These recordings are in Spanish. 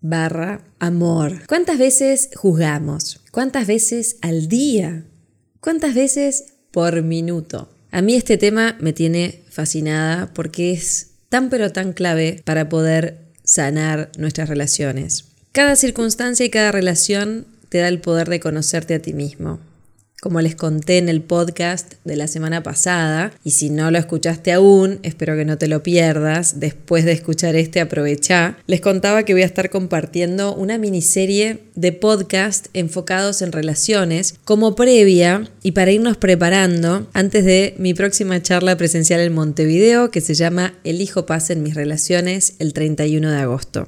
barra amor. ¿Cuántas veces juzgamos? ¿Cuántas veces al día? ¿Cuántas veces por minuto? A mí este tema me tiene fascinada porque es tan pero tan clave para poder sanar nuestras relaciones. Cada circunstancia y cada relación te da el poder de conocerte a ti mismo como les conté en el podcast de la semana pasada, y si no lo escuchaste aún, espero que no te lo pierdas, después de escuchar este aprovecha, les contaba que voy a estar compartiendo una miniserie de podcast enfocados en relaciones como previa y para irnos preparando antes de mi próxima charla presencial en Montevideo que se llama Elijo paz en mis relaciones el 31 de agosto.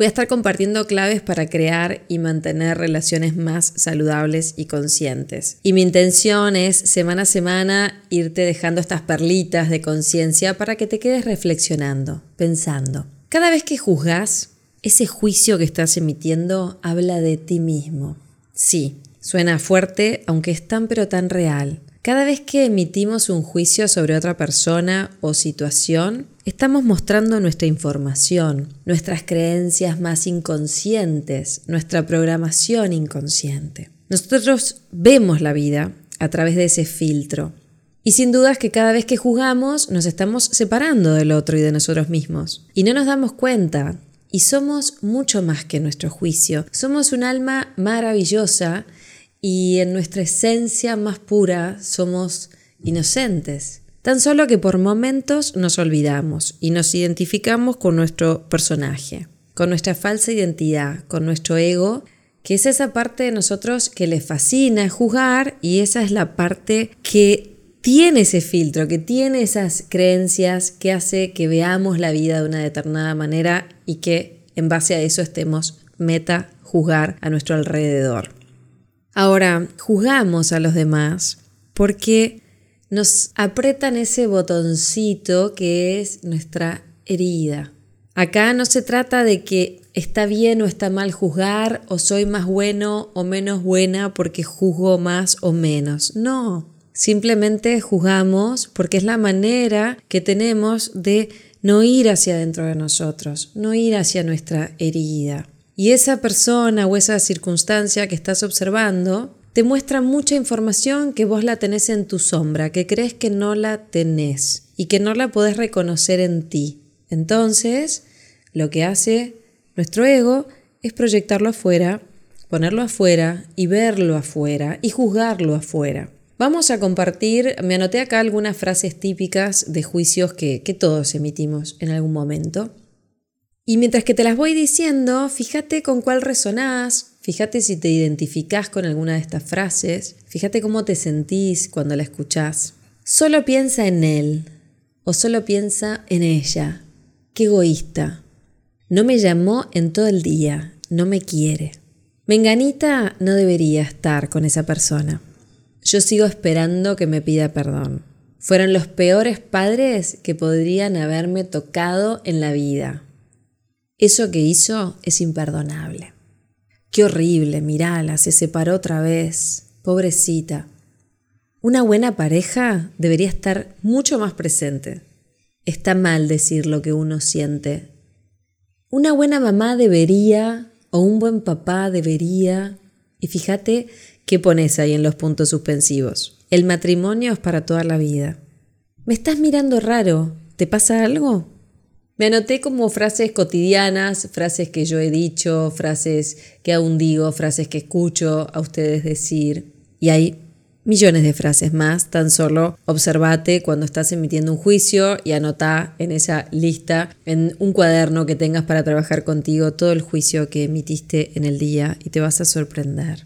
Voy a estar compartiendo claves para crear y mantener relaciones más saludables y conscientes. Y mi intención es semana a semana irte dejando estas perlitas de conciencia para que te quedes reflexionando, pensando. Cada vez que juzgas, ese juicio que estás emitiendo habla de ti mismo. Sí, suena fuerte, aunque es tan pero tan real. Cada vez que emitimos un juicio sobre otra persona o situación, estamos mostrando nuestra información, nuestras creencias más inconscientes, nuestra programación inconsciente. Nosotros vemos la vida a través de ese filtro. Y sin duda es que cada vez que juzgamos nos estamos separando del otro y de nosotros mismos. Y no nos damos cuenta. Y somos mucho más que nuestro juicio. Somos un alma maravillosa y en nuestra esencia más pura somos inocentes. Tan solo que por momentos nos olvidamos y nos identificamos con nuestro personaje, con nuestra falsa identidad, con nuestro ego, que es esa parte de nosotros que le fascina juzgar y esa es la parte que tiene ese filtro, que tiene esas creencias que hace que veamos la vida de una determinada manera y que en base a eso estemos meta juzgar a nuestro alrededor. Ahora, juzgamos a los demás porque nos apretan ese botoncito que es nuestra herida. Acá no se trata de que está bien o está mal juzgar o soy más bueno o menos buena porque juzgo más o menos. No, simplemente juzgamos porque es la manera que tenemos de no ir hacia adentro de nosotros, no ir hacia nuestra herida. Y esa persona o esa circunstancia que estás observando te muestra mucha información que vos la tenés en tu sombra, que crees que no la tenés y que no la podés reconocer en ti. Entonces, lo que hace nuestro ego es proyectarlo afuera, ponerlo afuera y verlo afuera y juzgarlo afuera. Vamos a compartir, me anoté acá algunas frases típicas de juicios que, que todos emitimos en algún momento. Y mientras que te las voy diciendo, fíjate con cuál resonás, fíjate si te identificás con alguna de estas frases, fíjate cómo te sentís cuando la escuchás. Solo piensa en él o solo piensa en ella. Qué egoísta. No me llamó en todo el día, no me quiere. Menganita no debería estar con esa persona. Yo sigo esperando que me pida perdón. Fueron los peores padres que podrían haberme tocado en la vida. Eso que hizo es imperdonable. Qué horrible, mirala, se separó otra vez. Pobrecita. Una buena pareja debería estar mucho más presente. Está mal decir lo que uno siente. Una buena mamá debería, o un buen papá debería. Y fíjate qué pones ahí en los puntos suspensivos. El matrimonio es para toda la vida. Me estás mirando raro. ¿Te pasa algo? Me anoté como frases cotidianas, frases que yo he dicho, frases que aún digo, frases que escucho a ustedes decir. Y hay millones de frases más, tan solo observate cuando estás emitiendo un juicio y anota en esa lista, en un cuaderno que tengas para trabajar contigo, todo el juicio que emitiste en el día y te vas a sorprender.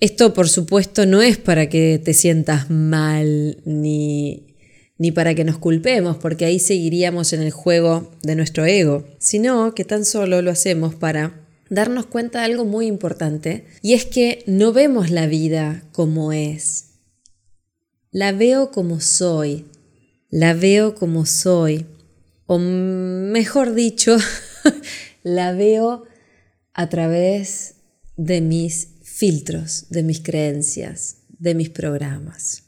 Esto, por supuesto, no es para que te sientas mal ni ni para que nos culpemos, porque ahí seguiríamos en el juego de nuestro ego, sino que tan solo lo hacemos para darnos cuenta de algo muy importante, y es que no vemos la vida como es. La veo como soy, la veo como soy, o mejor dicho, la veo a través de mis filtros, de mis creencias, de mis programas.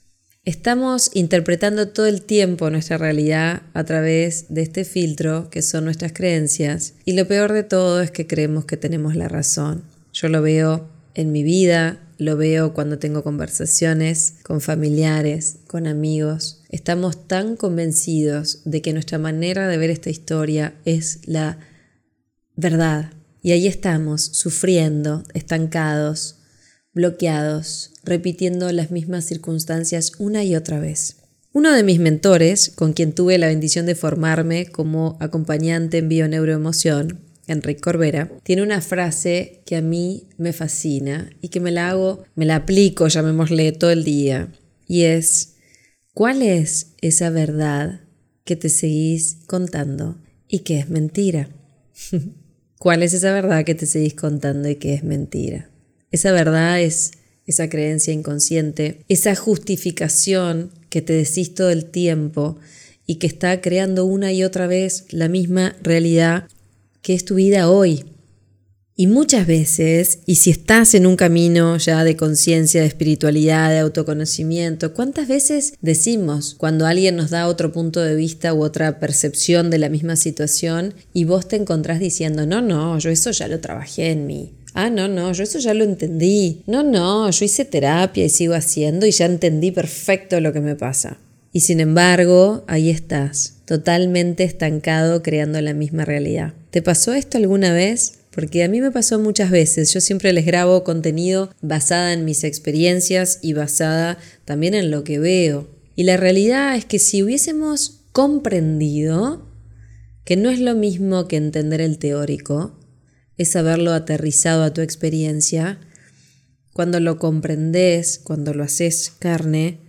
Estamos interpretando todo el tiempo nuestra realidad a través de este filtro que son nuestras creencias y lo peor de todo es que creemos que tenemos la razón. Yo lo veo en mi vida, lo veo cuando tengo conversaciones con familiares, con amigos. Estamos tan convencidos de que nuestra manera de ver esta historia es la verdad. Y ahí estamos, sufriendo, estancados, bloqueados, repitiendo las mismas circunstancias una y otra vez. Uno de mis mentores, con quien tuve la bendición de formarme como acompañante en bioneuroemoción, Enrique Corbera, tiene una frase que a mí me fascina y que me la hago, me la aplico, llamémosle, todo el día. Y es, ¿cuál es esa verdad que te seguís contando y que es mentira? ¿Cuál es esa verdad que te seguís contando y que es mentira? Esa verdad es esa creencia inconsciente, esa justificación que te decís todo el tiempo y que está creando una y otra vez la misma realidad que es tu vida hoy. Y muchas veces, y si estás en un camino ya de conciencia, de espiritualidad, de autoconocimiento, ¿cuántas veces decimos cuando alguien nos da otro punto de vista u otra percepción de la misma situación y vos te encontrás diciendo, no, no, yo eso ya lo trabajé en mí, Ah, no, no, yo eso ya lo entendí. No, no, yo hice terapia y sigo haciendo y ya entendí perfecto lo que me pasa. Y sin embargo, ahí estás, totalmente estancado creando la misma realidad. ¿Te pasó esto alguna vez? Porque a mí me pasó muchas veces. Yo siempre les grabo contenido basada en mis experiencias y basada también en lo que veo. Y la realidad es que si hubiésemos comprendido que no es lo mismo que entender el teórico, es haberlo aterrizado a tu experiencia. Cuando lo comprendes, cuando lo haces carne,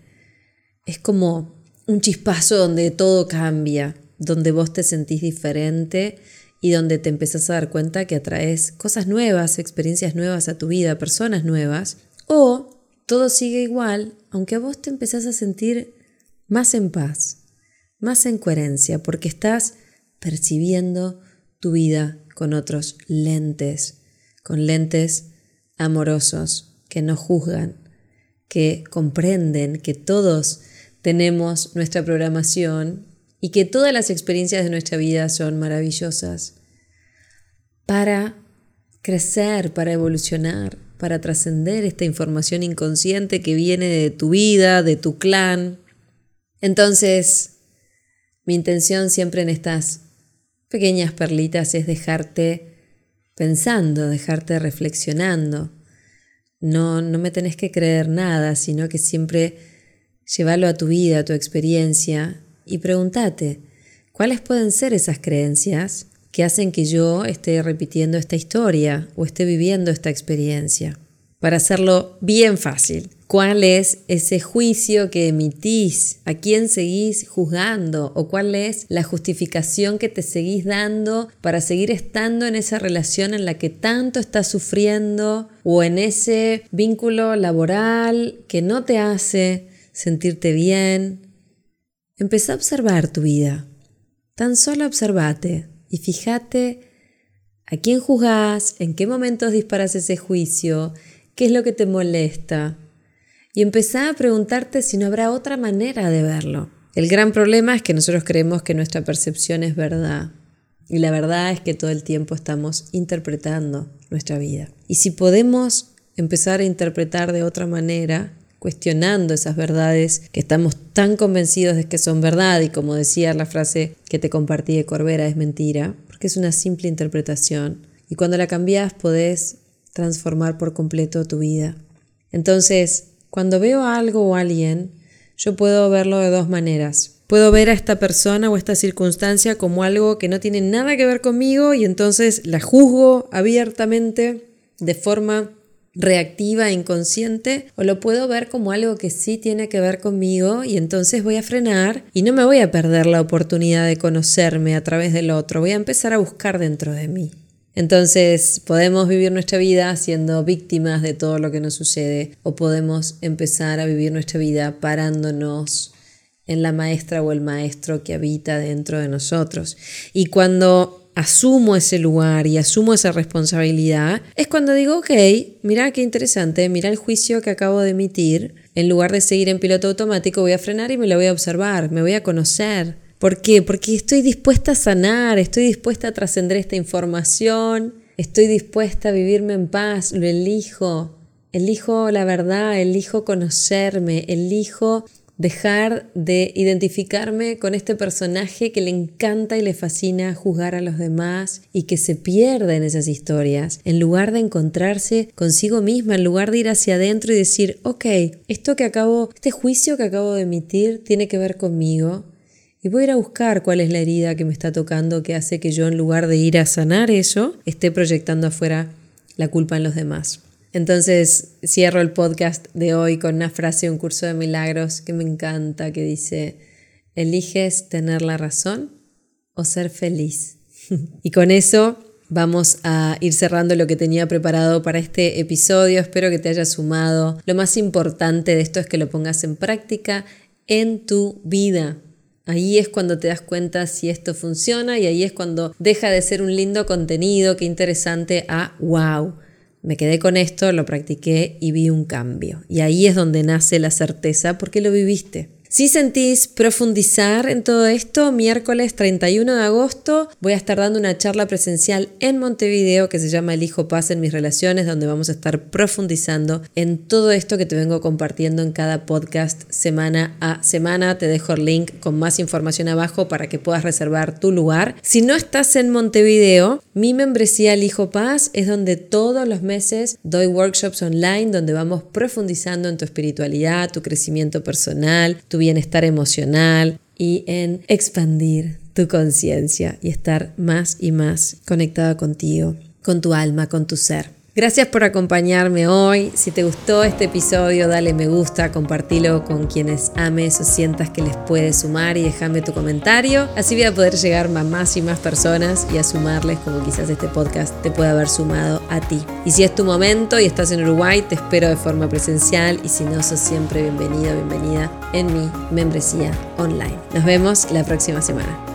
es como un chispazo donde todo cambia, donde vos te sentís diferente y donde te empezás a dar cuenta que atraes cosas nuevas, experiencias nuevas a tu vida, personas nuevas, o todo sigue igual, aunque vos te empezás a sentir más en paz, más en coherencia, porque estás percibiendo tu vida con otros lentes, con lentes amorosos que no juzgan, que comprenden que todos tenemos nuestra programación y que todas las experiencias de nuestra vida son maravillosas para crecer, para evolucionar, para trascender esta información inconsciente que viene de tu vida, de tu clan. Entonces, mi intención siempre en estas pequeñas perlitas es dejarte pensando, dejarte reflexionando. No, no me tenés que creer nada, sino que siempre llévalo a tu vida, a tu experiencia y pregúntate, ¿cuáles pueden ser esas creencias que hacen que yo esté repitiendo esta historia o esté viviendo esta experiencia? Para hacerlo bien fácil, cuál es ese juicio que emitís, a quién seguís juzgando o cuál es la justificación que te seguís dando para seguir estando en esa relación en la que tanto estás sufriendo o en ese vínculo laboral que no te hace sentirte bien. Empezá a observar tu vida. Tan solo observate y fíjate a quién juzgás, en qué momentos disparas ese juicio, qué es lo que te molesta, y empezá a preguntarte si no habrá otra manera de verlo. El gran problema es que nosotros creemos que nuestra percepción es verdad y la verdad es que todo el tiempo estamos interpretando nuestra vida. Y si podemos empezar a interpretar de otra manera, cuestionando esas verdades que estamos tan convencidos de que son verdad y como decía la frase que te compartí de Corbera es mentira, porque es una simple interpretación y cuando la cambias podés transformar por completo tu vida. Entonces, cuando veo algo o alguien, yo puedo verlo de dos maneras. Puedo ver a esta persona o esta circunstancia como algo que no tiene nada que ver conmigo y entonces la juzgo abiertamente de forma reactiva e inconsciente o lo puedo ver como algo que sí tiene que ver conmigo y entonces voy a frenar y no me voy a perder la oportunidad de conocerme a través del otro, voy a empezar a buscar dentro de mí. Entonces podemos vivir nuestra vida siendo víctimas de todo lo que nos sucede o podemos empezar a vivir nuestra vida parándonos en la maestra o el maestro que habita dentro de nosotros. Y cuando asumo ese lugar y asumo esa responsabilidad, es cuando digo, ok, mira qué interesante, mira el juicio que acabo de emitir, en lugar de seguir en piloto automático voy a frenar y me lo voy a observar, me voy a conocer. ¿Por qué? Porque estoy dispuesta a sanar, estoy dispuesta a trascender esta información, estoy dispuesta a vivirme en paz, lo elijo. Elijo la verdad, elijo conocerme, elijo dejar de identificarme con este personaje que le encanta y le fascina juzgar a los demás y que se pierde en esas historias, en lugar de encontrarse consigo misma, en lugar de ir hacia adentro y decir, ok, esto que acabo, este juicio que acabo de emitir tiene que ver conmigo. Y voy a ir a buscar cuál es la herida que me está tocando que hace que yo en lugar de ir a sanar eso, esté proyectando afuera la culpa en los demás. Entonces cierro el podcast de hoy con una frase de un curso de milagros que me encanta, que dice, eliges tener la razón o ser feliz. y con eso vamos a ir cerrando lo que tenía preparado para este episodio. Espero que te haya sumado. Lo más importante de esto es que lo pongas en práctica en tu vida. Ahí es cuando te das cuenta si esto funciona y ahí es cuando deja de ser un lindo contenido, qué interesante, a wow me quedé con esto, lo practiqué y vi un cambio. Y ahí es donde nace la certeza porque lo viviste. Si sentís profundizar en todo esto, miércoles 31 de agosto voy a estar dando una charla presencial en Montevideo que se llama El Hijo Paz en mis relaciones, donde vamos a estar profundizando en todo esto que te vengo compartiendo en cada podcast semana a semana. Te dejo el link con más información abajo para que puedas reservar tu lugar. Si no estás en Montevideo, mi membresía El Hijo Paz es donde todos los meses doy workshops online donde vamos profundizando en tu espiritualidad, tu crecimiento personal, tu bienestar emocional y en expandir tu conciencia y estar más y más conectada contigo, con tu alma, con tu ser. Gracias por acompañarme hoy. Si te gustó este episodio, dale me gusta, compartilo con quienes ames o sientas que les puede sumar y déjame tu comentario. Así voy a poder llegar a más y más personas y a sumarles como quizás este podcast te pueda haber sumado a ti. Y si es tu momento y estás en Uruguay, te espero de forma presencial y si no, sos siempre bienvenido, bienvenida en mi membresía online. Nos vemos la próxima semana.